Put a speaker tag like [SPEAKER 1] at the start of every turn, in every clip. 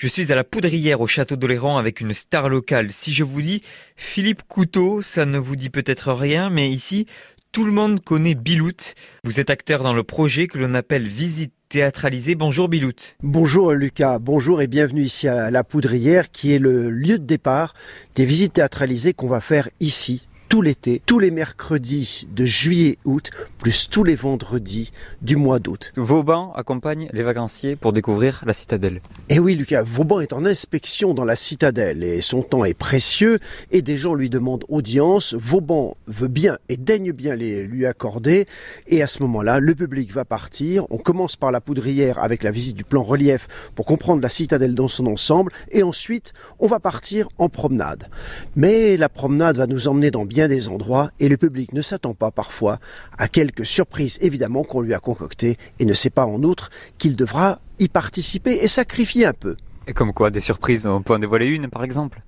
[SPEAKER 1] Je suis à la Poudrière au château d'Oléran avec une star locale. Si je vous dis Philippe Couteau, ça ne vous dit peut-être rien, mais ici, tout le monde connaît Bilout. Vous êtes acteur dans le projet que l'on appelle Visite théâtralisée. Bonjour Bilout.
[SPEAKER 2] Bonjour Lucas, bonjour et bienvenue ici à la Poudrière qui est le lieu de départ des visites théâtralisées qu'on va faire ici tout l'été, tous les mercredis de juillet-août, plus tous les vendredis du mois d'août.
[SPEAKER 1] Vauban accompagne les vacanciers pour découvrir la citadelle.
[SPEAKER 2] Eh oui, Lucas, Vauban est en inspection dans la citadelle et son temps est précieux et des gens lui demandent audience. Vauban veut bien et daigne bien les lui accorder et à ce moment-là, le public va partir. On commence par la poudrière avec la visite du plan relief pour comprendre la citadelle dans son ensemble et ensuite, on va partir en promenade. Mais la promenade va nous emmener dans bien des endroits et le public ne s'attend pas parfois à quelques surprises évidemment qu'on lui a concoctées et ne sait pas en outre qu'il devra y participer et sacrifier un peu.
[SPEAKER 1] Et comme quoi, des surprises, on peut en dévoiler une par exemple?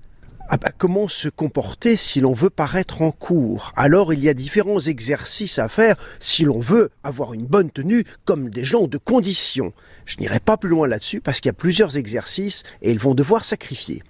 [SPEAKER 2] Ah bah, comment se comporter si l'on veut paraître en cours? Alors il y a différents exercices à faire si l'on veut avoir une bonne tenue comme des gens de condition. Je n'irai pas plus loin là-dessus parce qu'il y a plusieurs exercices et ils vont devoir sacrifier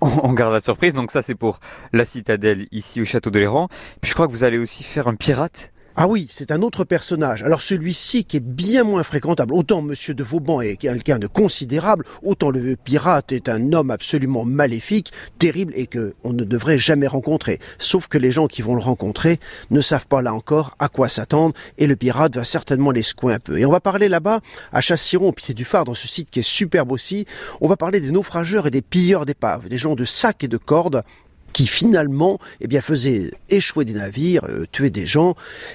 [SPEAKER 1] on garde la surprise. Donc ça, c'est pour la citadelle ici au château de l'Héran. Puis je crois que vous allez aussi faire un pirate
[SPEAKER 2] ah oui, c'est un autre personnage. Alors celui-ci qui est bien moins fréquentable. Autant Monsieur de Vauban est quelqu'un de considérable, autant le pirate est un homme absolument maléfique, terrible et que on ne devrait jamais rencontrer. Sauf que les gens qui vont le rencontrer ne savent pas là encore à quoi s'attendre et le pirate va certainement les secouer un peu. Et on va parler là-bas à Chassiron au pied du phare dans ce site qui est superbe aussi. On va parler des naufrageurs et des pilleurs d'épaves, des gens de sacs et de cordes qui finalement eh bien, faisait échouer des navires, euh, tuer des gens.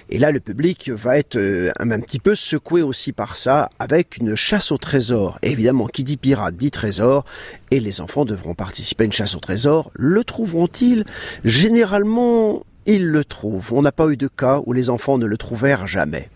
[SPEAKER 2] Et là, le public va être euh, un, petit peu secoué aussi par ça, avec une chasse au trésor. évidemment, qui dit pirate dit trésor, et les enfants devront participer à une chasse au trésor. Le trouveront-ils? Généralement, ils le trouvent. On n'a pas eu de cas où les enfants ne le trouvèrent jamais.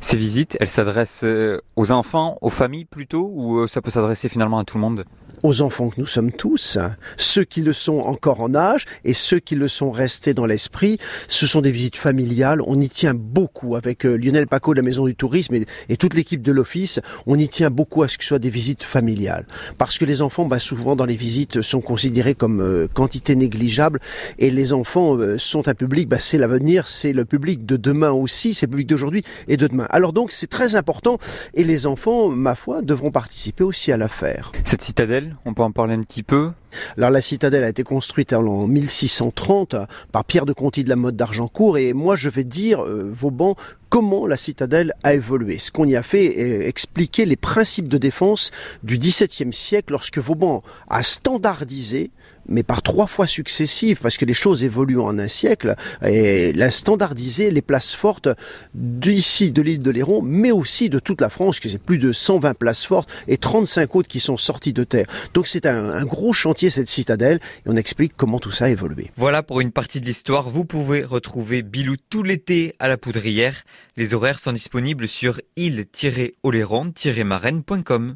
[SPEAKER 1] Ces visites, elles s'adressent euh, aux enfants, aux familles plutôt, ou ça peut s'adresser finalement à tout le monde?
[SPEAKER 2] Aux enfants que nous sommes tous, ceux qui le sont encore en âge et ceux qui le sont restés dans l'esprit. Ce sont des visites familiales. On y tient beaucoup avec euh, Lionel Paco de la Maison du Tourisme et, toute l'équipe de l'Office. On y tient beaucoup à ce que ce soit des visites familiales. Parce que les enfants, bah, souvent dans les visites, sont considérés comme euh, quantité négligeable et les enfants euh, sont un public, bah, c'est l'avenir, c'est le public de demain aussi, c'est le public d'aujourd'hui et de demain. Alors donc c'est très important et les enfants, ma foi, devront participer aussi à l'affaire.
[SPEAKER 1] Cette citadelle on peut en parler un petit peu?
[SPEAKER 2] Alors la citadelle a été construite en 1630 par Pierre de Conti de la Motte d'Argencourt et moi je vais dire, euh, Vauban, comment la citadelle a évolué? Ce qu'on y a fait est expliquer les principes de défense du XVIIe siècle lorsque Vauban a standardisé mais par trois fois successives, parce que les choses évoluent en un siècle, et l'a standardisé les places fortes d'ici, de l'île de Léron, mais aussi de toute la France, que c'est plus de 120 places fortes et 35 autres qui sont sorties de terre. Donc c'est un, un gros chantier cette citadelle, et on explique comment tout ça a évolué.
[SPEAKER 1] Voilà pour une partie de l'histoire. Vous pouvez retrouver Bilou tout l'été à la Poudrière. Les horaires sont disponibles sur île-oléron-marraine.com.